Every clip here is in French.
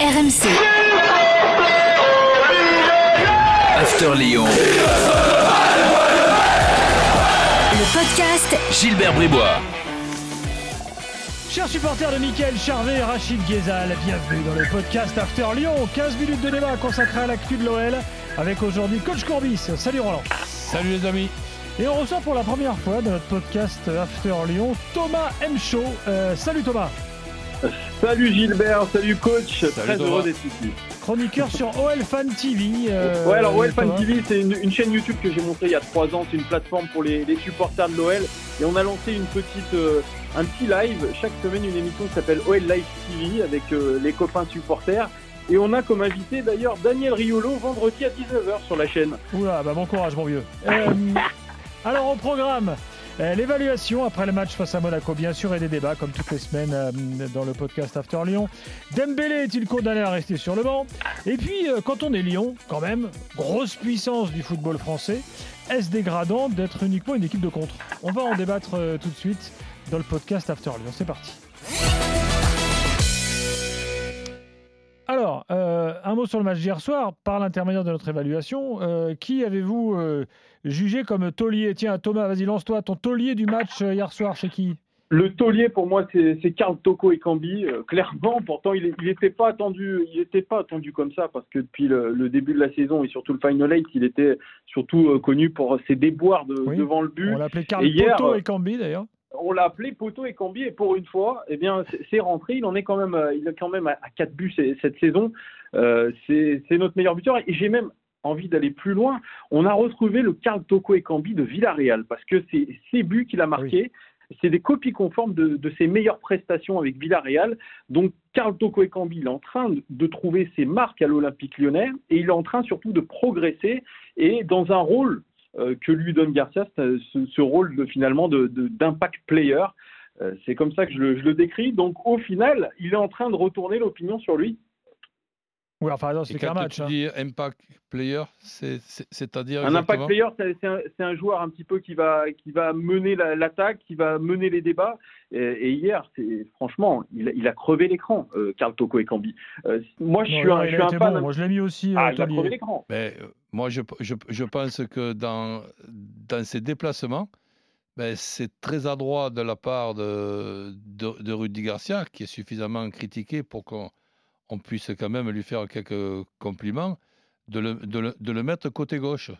RMC. After Lyon. Le podcast Gilbert Bribois. Chers supporters de Mickaël Charvet et Rachid Ghezal, bienvenue dans le podcast After Lyon. 15 minutes de débat consacré à l'actu de l'OL avec aujourd'hui Coach Courbis. Salut Roland. Salut les amis. Et on reçoit pour la première fois dans notre podcast After Lyon Thomas M. Show. Euh, salut Thomas. Salut Gilbert, salut coach, Salut très heureux d'être ici. Chroniqueur sur OL Fan TV. euh, ouais, alors OL Fan. TV, c'est une, une chaîne YouTube que j'ai montée il y a trois ans. C'est une plateforme pour les, les supporters de l'OL. Et on a lancé une petite, euh, un petit live chaque semaine, une émission qui s'appelle OL Live TV avec euh, les copains supporters. Et on a comme invité d'ailleurs Daniel Riolo vendredi à 19h sur la chaîne. Oula, bah bon courage mon vieux. Euh, alors au programme, euh, l'évaluation après le match face à Monaco bien sûr et des débats comme toutes les semaines euh, dans le podcast After Lyon. Dembélé est-il condamné à rester sur le banc? Et puis euh, quand on est Lyon, quand même, grosse puissance du football français, est-ce dégradant d'être uniquement une équipe de contre? On va en débattre euh, tout de suite dans le podcast After Lyon. C'est parti. Alors, euh, un mot sur le match d'hier soir, par l'intermédiaire de notre évaluation. euh, qui avez-vous euh, jugé comme taulier? Tiens, Thomas, vas-y, lance-toi. Ton taulier du match hier soir, c'est qui? Le taulier pour moi c'est Karl Toko et Cambi. Euh, clairement, pourtant il n'était pas attendu, il était pas attendu comme ça parce que depuis le, le début de la saison et surtout le Final Eight, il était surtout euh, connu pour ses déboires de- Oui. devant le but. On l'appelait Karl euh, et Cambi, d'ailleurs. On l'a appelé Poto et Cambi et pour une fois, eh bien c'est- rentré. Il en est quand même, euh, il est quand même à, à quatre buts c- cette saison. Euh, c'est notre meilleur buteur et j'ai même envie d'aller plus loin. On a retrouvé le Karl Toko et Cambi de Villarreal parce que c'est ces buts qu'il a marqués. C'est des copies conformes de, de ses meilleures prestations avec Villarreal. Donc, Karl Toko et Cambi, il est en train de, trouver ses marques à l'Olympique lyonnais et il est en train surtout de progresser et dans un rôle que lui donne Garcia, c'est, ce, rôle de, finalement d'impact player. Euh, c'est comme ça que je je le décris. Donc, au final, il est en train de retourner l'opinion sur lui. Oui, enfin, non, c'est qu'un match. tu hein. dis impact player, c'est- c'est- c'est-à-dire Un impact player, c'est, un, c'est un joueur un petit peu qui va, qui va mener la- l'attaque, qui va mener les débats. Et, et hier, c'est, franchement, il, a- il a crevé l'écran, euh, Karl Toko et Cambi. Euh, moi, je Non, suis non, un, je suis un fan. bon. Moi, je l'ai mis aussi, ah, euh, il a crevé l'écran. Mais, euh, moi, je, je, je pense que dans, dans ses déplacements, ben, c'est très adroit de la part de, de, de Rudy Garcia, qui est suffisamment critiqué pour qu'on on puisse quand même lui faire quelques compliments, de le, de le, de le mettre côté gauche.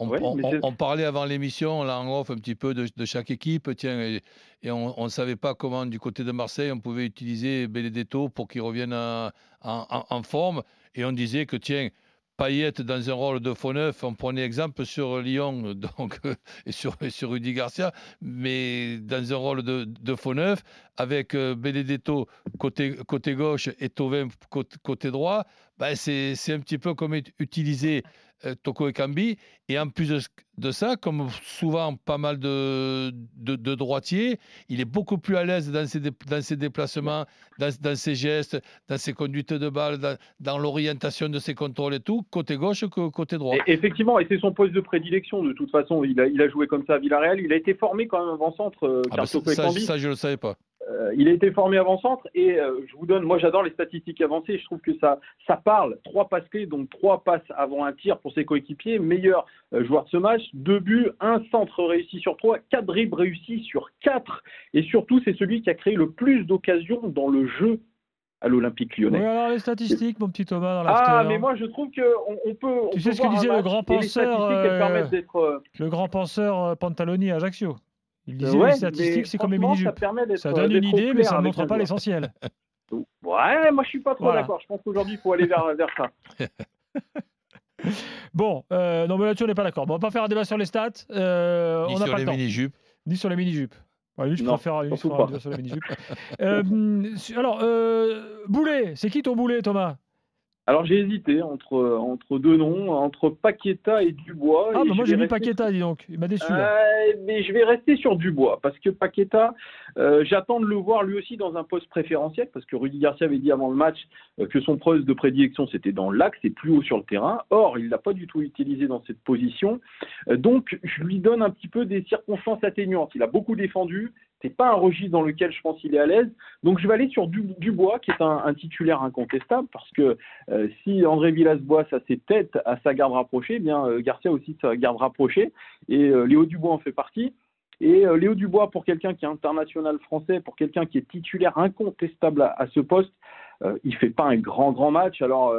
On, Ouais, on- mais on- c'est- on parlait avant l'émission, là en off, un petit peu de, de chaque équipe, tiens, et, et on ne savait pas comment du côté de Marseille on pouvait utiliser Benedetto pour qu'il revienne en, en- en- en forme. Et on disait que, tiens, Payet dans un rôle de faux neuf, on prenait exemple sur Lyon donc, et, sur, Rudy Garcia, mais dans un rôle de, faux neuf, avec euh, Benedetto côté, gauche et côté, côté droit, ben c'est un petit peu comme ut- utiliser euh, Toko et Kambi. Et en plus de, ça, comme souvent pas mal de, de, de droitiers, il est beaucoup plus à l'aise dans ses, dé- dans ses déplacements, dans, dans ses gestes, dans ses conduites de balle, dans, dans l'orientation de ses contrôles et tout, côté gauche que côté droit. Et- effectivement, et c'est son poste de prédilection de toute façon. Il a, il a joué comme ça à Villarreal. Il a été formé quand même avant-centre, euh, Ah bah, ça, ça, je ne le savais pas. Euh, il a été formé avant-centre et euh, je vous donne, moi j'adore les statistiques avancées, je trouve que ça, ça parle. Trois passes clés, donc trois passes avant un tir pour ses coéquipiers, meilleur euh, joueur de ce match, deux buts, un centre réussi sur trois, quatre dribbles réussis sur quatre et surtout c'est celui qui a créé le plus d'occasions dans le jeu à l'Olympique Oui, lyonnais. alors les statistiques, mon petit Thomas, dans Ah, mais moi je trouve qu'on on peut. on Tu sais peut ce que disait le grand penseur, Le grand penseur Pantaloni à Ajaccio. Il disait ouais, les statistiques, c'est comme les franchement, Ça permet. Ça donne une d'être au idée, mais ça ne montre pas l'essentiel. Ouais, moi je suis pas trop Voilà. d'accord. Je pense qu'aujourd'hui il faut aller vers, vers ça. Bon, euh, non, mais là-dessus, on n'est pas d'accord. Bon, on va pas faire un débat sur les stats. euh, Ni on n'a sur pas les le temps. mini-jupes. Ni sur les mini-jupes. Ouais, lui, je Non, préfère lui, sur les mini-jupes. Euh, alors, euh, Boulet, c'est qui ton Boulet, Thomas? Alors j'ai hésité entre, entre deux noms, entre Paqueta et Dubois. Ah, et bah moi j'ai mis Paqueta, dis donc. Il m'a déçu. là. Euh, mais je vais rester sur Dubois parce que Paqueta, euh, j'attends de le voir lui aussi dans un poste préférentiel parce que Rudy Garcia avait dit avant le match euh, que son poste de prédilection c'était dans l'axe et plus haut sur le terrain. Or, il l'a pas du tout utilisé dans cette position. Euh, donc, je lui donne un petit peu des circonstances atténuantes. Il a beaucoup défendu c'est pas un registre dans lequel je pense qu'il est à l'aise. Donc je vais aller sur Dubois, qui est un, titulaire incontestable, parce que euh, si André Villas-Boas a ses têtes à sa garde rapprochée, eh bien euh, Garcia aussi sa garde rapprochée, et euh, Léo Dubois en fait partie. Et Léo Dubois, pour quelqu'un qui est international français, pour quelqu'un qui est titulaire incontestable à, ce poste, il fait pas un grand grand match. Alors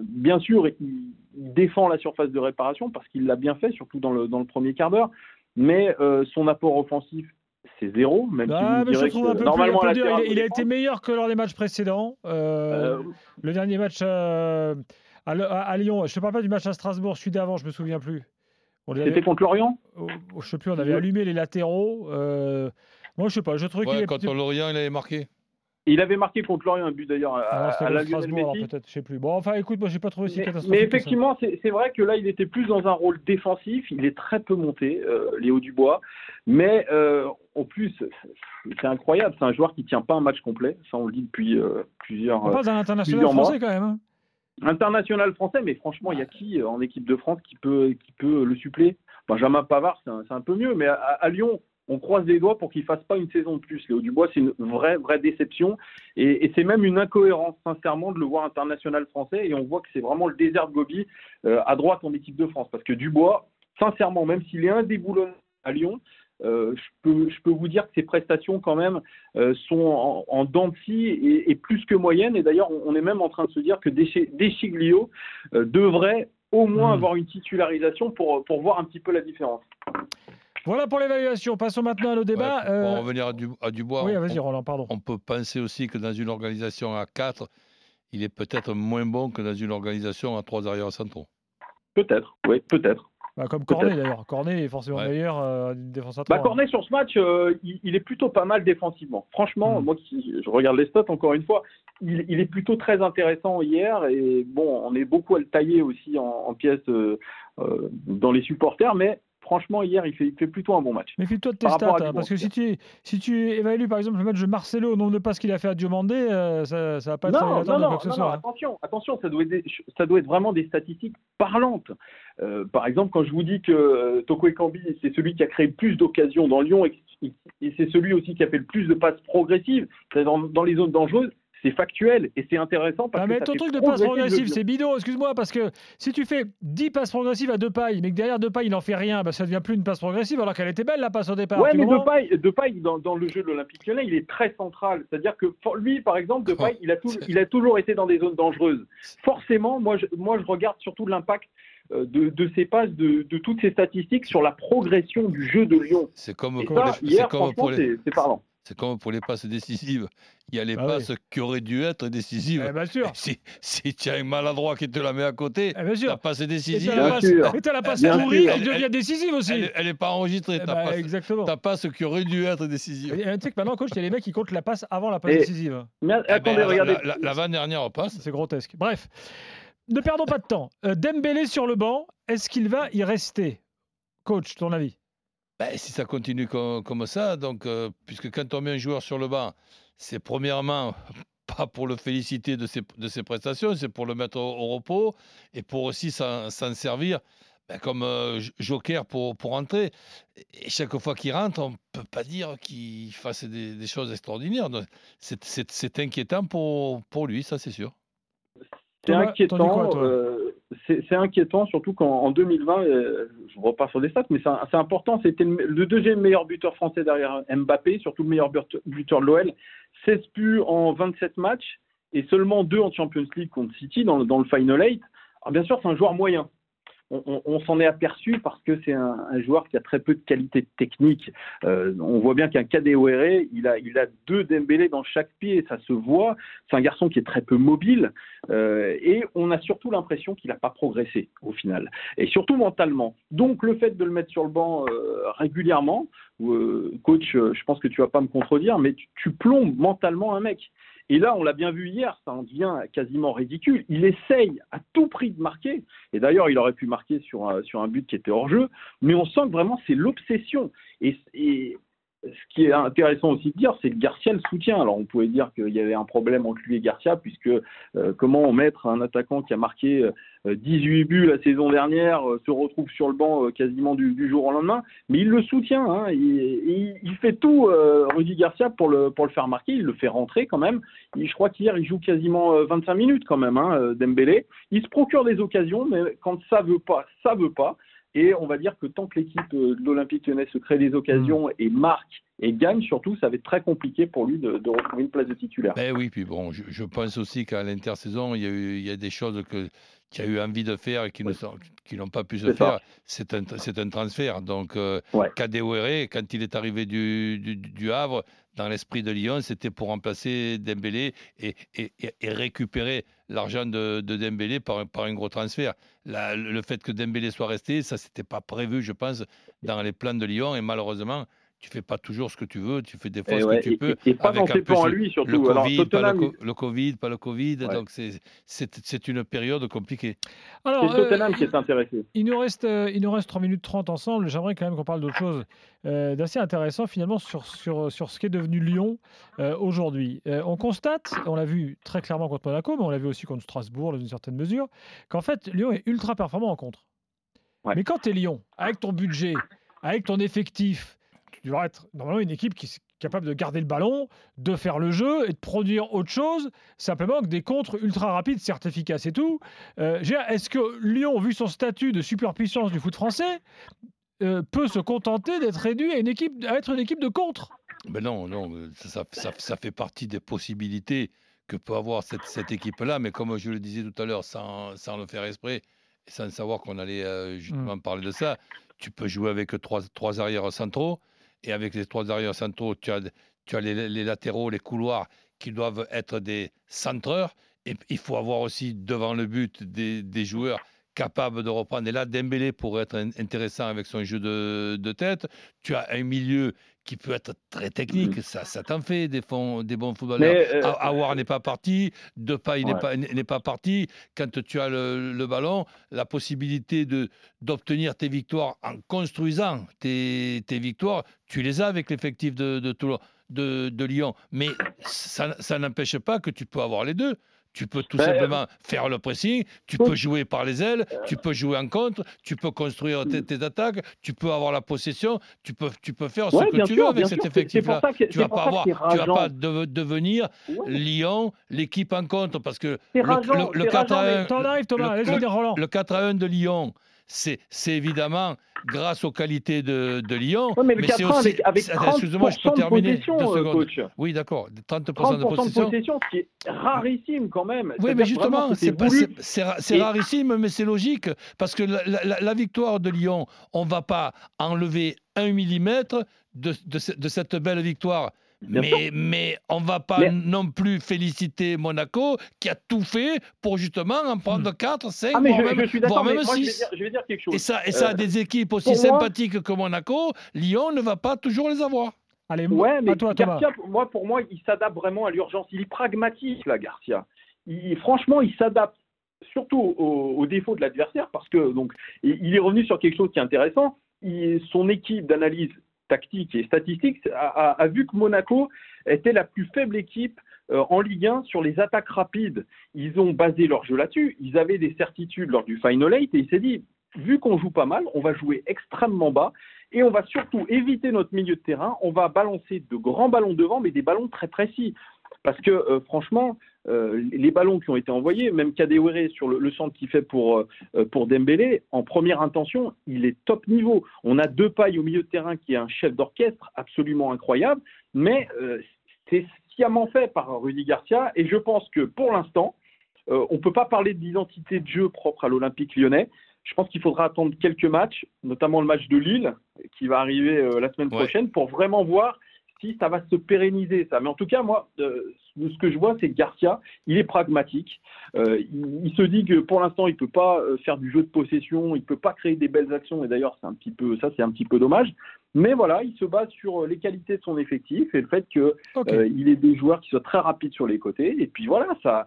bien sûr, il, défend la surface de réparation parce qu'il l'a bien fait, surtout dans le, dans le premier quart d'heure. Mais son apport offensif c'est zéro, même si ah, normalement il, a été meilleur que lors des matchs précédents. Euh, euh, le dernier match euh, à, Lyon, je ne parle pas du match à Strasbourg, celui d'avant, je me souviens plus. C'était contre Lorient oh, Je ne sais plus, on avait allumé les latéraux. moi, je sais pas, je trouvais ouais, Quand Lorient, il avait marqué. Il avait marqué contre Lorient un but d'ailleurs à, ah, à la Strasbourg, peut-être, je sais plus. Bon, enfin, écoute, moi, j'ai pas trouvé si catastrophique. Mais effectivement, c'est vrai que là, il était plus dans un rôle défensif. Il est très peu monté, euh, Léo Dubois. Mais euh, en plus, c'est incroyable. C'est un joueur qui tient pas un match complet. Ça, on le dit depuis euh, plusieurs. On pas un international français quand même. Hein. International français, mais franchement, il y a qui en équipe de France qui peut, qui peut le suppléer? Benjamin Pavard, c'est un, un, peu mieux. Mais à, à Lyon, on croise les doigts pour qu'il fasse pas une saison de plus. Léo Dubois, c'est une vraie, vraie déception. Et, c'est même une incohérence, sincèrement, de le voir international français. Et on voit que c'est vraiment le désert de Gobi euh, à droite en équipe de France. Parce que Dubois, sincèrement, même s'il est indéboulonnable à Lyon, euh, je, peux, je peux vous dire que ses prestations, quand même, euh, sont en, en dents et, plus que moyennes. Et d'ailleurs, on, est même en train de se dire que Deschiglio devrait au moins mmh. avoir une titularisation pour, pour voir un petit peu la différence. Voilà pour l'évaluation. Passons maintenant à nos débats. pour euh, revenir à, Dubois, oui, vas-y, Roland, pardon. On peut penser aussi que dans une organisation à 4, il est peut-être moins bon que dans une organisation à 3 arrières centraux. Peut-être, oui, peut-être. Bah, comme Cornet d'ailleurs. Cornet est forcément meilleur euh, défense à 3. Bah, Cornet sur ce match, euh, il, est plutôt pas mal défensivement. Franchement, hmm. moi qui je regarde les stats encore une fois, il, est plutôt très intéressant hier. Et bon, on est beaucoup à le tailler aussi en, en pièces dans les supporters, mais franchement, hier, il fait, plutôt un bon match. Méfie-toi de tes stats, hein, parce que si tu, si tu évalues par exemple le match de Marcelo au nombre de passes qu'il a fait à Diomandé, euh, ça, ne va pas être non, non, non, que ce soit. Hein. Attention, attention, ça doit, être, ça doit être vraiment des statistiques parlantes. Euh, par exemple, quand je vous dis que euh, Toko Ekambi, c'est celui qui a créé le plus d'occasions dans Lyon et, c'est celui aussi qui a fait le plus de passes progressives dans, dans les zones dangereuses, c'est factuel et c'est intéressant parce ah, mais ton truc de passe progressive, c'est bidon, excuse-moi, parce que si tu fais 10 passes progressives à deux pailles, mais que derrière deux pailles, il n'en fait rien, bah, ça devient plus une passe progressive alors qu'elle était belle la passe au départ. Ouais, mais deux pailles, deux pailles dans, dans, le jeu de l'Olympique Lyonnais, il est très central. C'est-à-dire que lui, par exemple, deux pailles, il a, tout, il a toujours été dans des zones dangereuses. Forcément, moi je, moi, je regarde surtout l'impact euh, de, de, ces passes, de, de, toutes ces statistiques sur la progression du jeu de Lyon. C'est comme, ça, hier, comme pour les... c'est parlant. C'est comme pour les passes décisives. Il y a les ah passes qui auraient dû être décisives. Eh bien sûr. Si, si, tu as un maladroit qui te la met à côté, eh bien sûr. la passe est décisive. Et tu as la passe pourrie qui devient décisive aussi. Elle n'est pas enregistrée. Eh ta, ben, passe, exactement. ta passe qui aurait dû être décisive. tu sais que maintenant, coach, il y a les mecs qui comptent la passe avant la passe décisive. Mais attendez, ben, regardez. La, la, dernière passe. C'est grotesque. Bref, ne perdons pas de temps. Euh, Dembélé sur le banc, est-ce qu'il va y rester? Coach, ton avis ben, si ça continue comme, ça, donc, euh, puisque quand on met un joueur sur le banc, c'est premièrement pas pour le féliciter de ses, de ses prestations, c'est pour le mettre au, repos et pour aussi s'en servir ben, comme euh, joker pour, pour entrer. Et chaque fois qu'il rentre, on ne peut pas dire qu'il fasse des, choses extraordinaires. C'est inquiétant pour, pour lui, ça c'est sûr. C'est inquiétant. Euh, c'est inquiétant, surtout qu'en 2020, euh, je repars sur des stats, mais c'est important. C'était le, deuxième meilleur buteur français derrière Mbappé, surtout le meilleur buteur de l'OL. 16 buts en 27 matchs et seulement 2 en Champions League contre City dans, le Final 8. Alors bien sûr, c'est un joueur moyen on, s'en est aperçu parce que c'est un, joueur qui a très peu de qualité technique. Euh, on voit bien qu'un KDORE, il a, il a deux Dembélé dans chaque pied, ça se voit. C'est un garçon qui est très peu mobile euh, et on a surtout l'impression qu'il n'a pas progressé au final, et surtout mentalement. Donc le fait de le mettre sur le banc euh, régulièrement, coach, je pense que tu vas pas me contredire, mais tu plombes mentalement un mec. Et là, on l'a bien vu hier, ça en devient quasiment ridicule. Il essaye à tout prix de marquer. Et d'ailleurs, il aurait pu marquer sur, un but qui était hors jeu. Mais on sent que vraiment, c'est l'obsession. Et, ce qui est intéressant aussi de dire, c'est que Garcia le soutient. Alors on pouvait dire qu'il y avait un problème entre lui et Garcia, puisque euh, comment mettre un attaquant qui a marqué 18 buts la saison dernière se retrouve sur le banc quasiment du, jour au lendemain, mais il le soutient. Hein. il, il, fait tout, Rudy Garcia, pour le, pour le faire marquer. Il le fait rentrer quand même. je crois qu'hier il joue quasiment 25 minutes quand même, hein, Dembélé. Il se procure des occasions, mais quand ça veut pas, ça veut pas. Et on va dire que tant que l'équipe de l'Olympique lyonnais se crée des occasions mm. et marque et gagne surtout, ça va être très compliqué pour lui de, retrouver une place de titulaire. Ben oui, puis bon, je, pense aussi qu'à l'intersaison, il y a eu, il y a des choses que qui a eu envie de faire et qui n'ont pas pu se faire, c'est un, un, transfert. Donc, euh, Kadewere, quand il est arrivé du, du, Havre, dans l'esprit de Lyon, c'était pour remplacer Dembélé et, et, et récupérer l'argent de, de, Dembélé par, par un gros transfert. le fait que Dembélé soit resté, ça, c'était pas prévu, je pense, dans les plans de Lyon. Et malheureusement, tu fais pas toujours ce que tu veux, tu fais des fois ce que tu peux. Et, pas avec un peu lui surtout. Le Covid, pas le, Covid, pas le Covid, donc c'est une période compliquée. Alors, c'est Tottenham qui est intéressé. Il nous reste euh, il nous reste 3 minutes 30 ensemble. J'aimerais quand même qu'on parle d'autre chose euh, d'assez intéressant finalement sur, sur, sur ce qu'est devenu Lyon euh, aujourd'hui. on constate, on l'a vu très clairement contre Monaco, mais on l'a vu aussi contre Strasbourg dans une certaine mesure, qu'en fait Lyon est ultra performant en contre. Mais quand tu es Lyon, avec ton budget, avec ton effectif, tu devrais être normalement une équipe qui est capable de garder le ballon, de faire le jeu et de produire autre chose, simplement que des contres ultra rapides, certes efficaces et tout. Euh, est-ce que Lyon, vu son statut de superpuissance du foot français, euh, peut se contenter d'être réduit à, une équipe, à être une équipe de contre ben Non, non, ça, ça, fait partie des possibilités que peut avoir cette, cette équipe-là, mais comme je le disais tout à l'heure, sans, sans, le faire esprit, et sans savoir qu'on allait euh, justement mmh. parler de ça, tu peux jouer avec trois, trois arrières centraux, et avec les trois arrières centraux, tu as, les, latéraux, les couloirs qui doivent être des centreurs. Et il faut avoir aussi devant le but des joueurs capables de reprendre. Et là, Dembélé pourrait être intéressant avec son jeu de, de tête. Tu as un milieu qui peut être très technique, mm. ça, ça t'en fait des, fonds, des bons footballeurs. Euh, Awar n'est pas parti, Depay n'est pas, n'est pas parti. Quand tu as le, le ballon, la possibilité de, d'obtenir tes victoires en construisant tes, tes victoires, tu les as avec l'effectif de, de, de, de Lyon. Mais ça, ça n'empêche pas que tu peux avoir les deux. Tu peux tout ben, simplement faire le pressing, tu peux jouer par les ailes, tu peux jouer en contre, tu peux construire tes, attaques, tu peux avoir la possession, tu peux, tu peux faire ce que tu veux avec cet effectif-là. Tu vas pas avoir, tu vas pas devenir Lyon, l'équipe en contre, parce que le, 4 à 1, le 4 à 1 de Lyon, c'est évidemment grâce aux qualités de, de Lyon. mais le 4 avec, avec 30 moi je peux terminer de euh, coach. Oui, d'accord. 30%, de possession. de possession. ce qui est rarissime quand même. Oui, mais justement, c'est rarissime, mais c'est logique. Parce que la, la, victoire de Lyon, on ne va pas enlever un millimètre de, de, de cette belle victoire. Mais, mais, on ne va pas non plus féliciter Monaco qui a tout fait pour justement en prendre 4, 5, ah, voire, même, voire même 6. Je vais, dire, quelque chose. Et ça, et ça a euh, des équipes aussi sympathiques que Monaco, Lyon ne va pas toujours les avoir. Allez, ouais, mais toi, Garcia, moi, pour moi, il s'adapte vraiment à l'urgence. Il est pragmatique, là, Garcia. Il, franchement, il s'adapte surtout aux, défauts de l'adversaire parce que donc il est revenu sur quelque chose qui est intéressant. son équipe d'analyse tactique et statistique, a, vu que Monaco était la plus faible équipe euh, en Ligue 1 sur les attaques rapides. Ils ont basé leur jeu là-dessus. Ils avaient des certitudes lors du Final Eight et il s'est dit, vu qu'on joue pas mal, on va jouer extrêmement bas et on va surtout éviter notre milieu de terrain. On va balancer de grands ballons devant, mais des ballons très précis. Parce que euh, franchement, euh, les ballons qui ont été envoyés, même Kadewere sur le, centre qu'il fait pour, euh, pour Dembélé, en première intention, il est top niveau. On a deux pailles au milieu de terrain qui est un chef d'orchestre absolument incroyable, mais c'est sciemment fait par Rudy Garcia et je pense que pour l'instant, on ne peut pas parler d'identité de jeu propre à l'Olympique lyonnais. Je pense qu'il faudra attendre quelques matchs, notamment le match de Lille qui va arriver la semaine prochaine, pour vraiment voir si ça va se pérenniser, ça. Mais en tout cas, moi, euh, ce que je vois, c'est que Garcia, il est pragmatique. Euh, il, se dit que pour l'instant, il ne peut pas euh, faire du jeu de possession, il ne peut pas créer des belles actions. Et d'ailleurs, c'est un petit peu, ça, c'est un petit peu dommage. Mais voilà, il se base sur les qualités de son effectif et le fait qu'il il ait des joueurs qui soient très rapides sur les côtés. Et puis voilà, ça.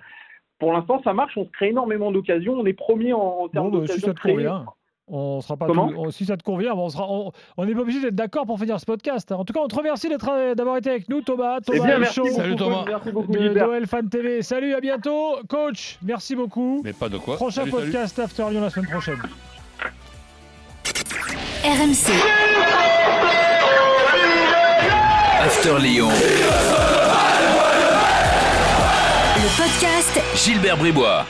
Pour l'instant, ça marche. On se crée énormément d'occasions. On est premier en, termes bon, bah, d'occasions. Si On sera pas Comment tout- on- si ça te convient, on sera, on n'est pas obligé d'être d'accord pour finir ce podcast. En tout cas, on te remercie d'être- d'avoir été avec nous, Thomas. Eh Thomas bien, merci beaucoup. Salut, Thomas. Merci beaucoup, de Gilbert. Noël Fan TV. Salut, à bientôt, coach. Merci beaucoup. Mais pas de quoi. Prochain Salut, salut. podcast After Lyon la semaine prochaine. RMC, After Lyon. le podcast Gilbert Bribois.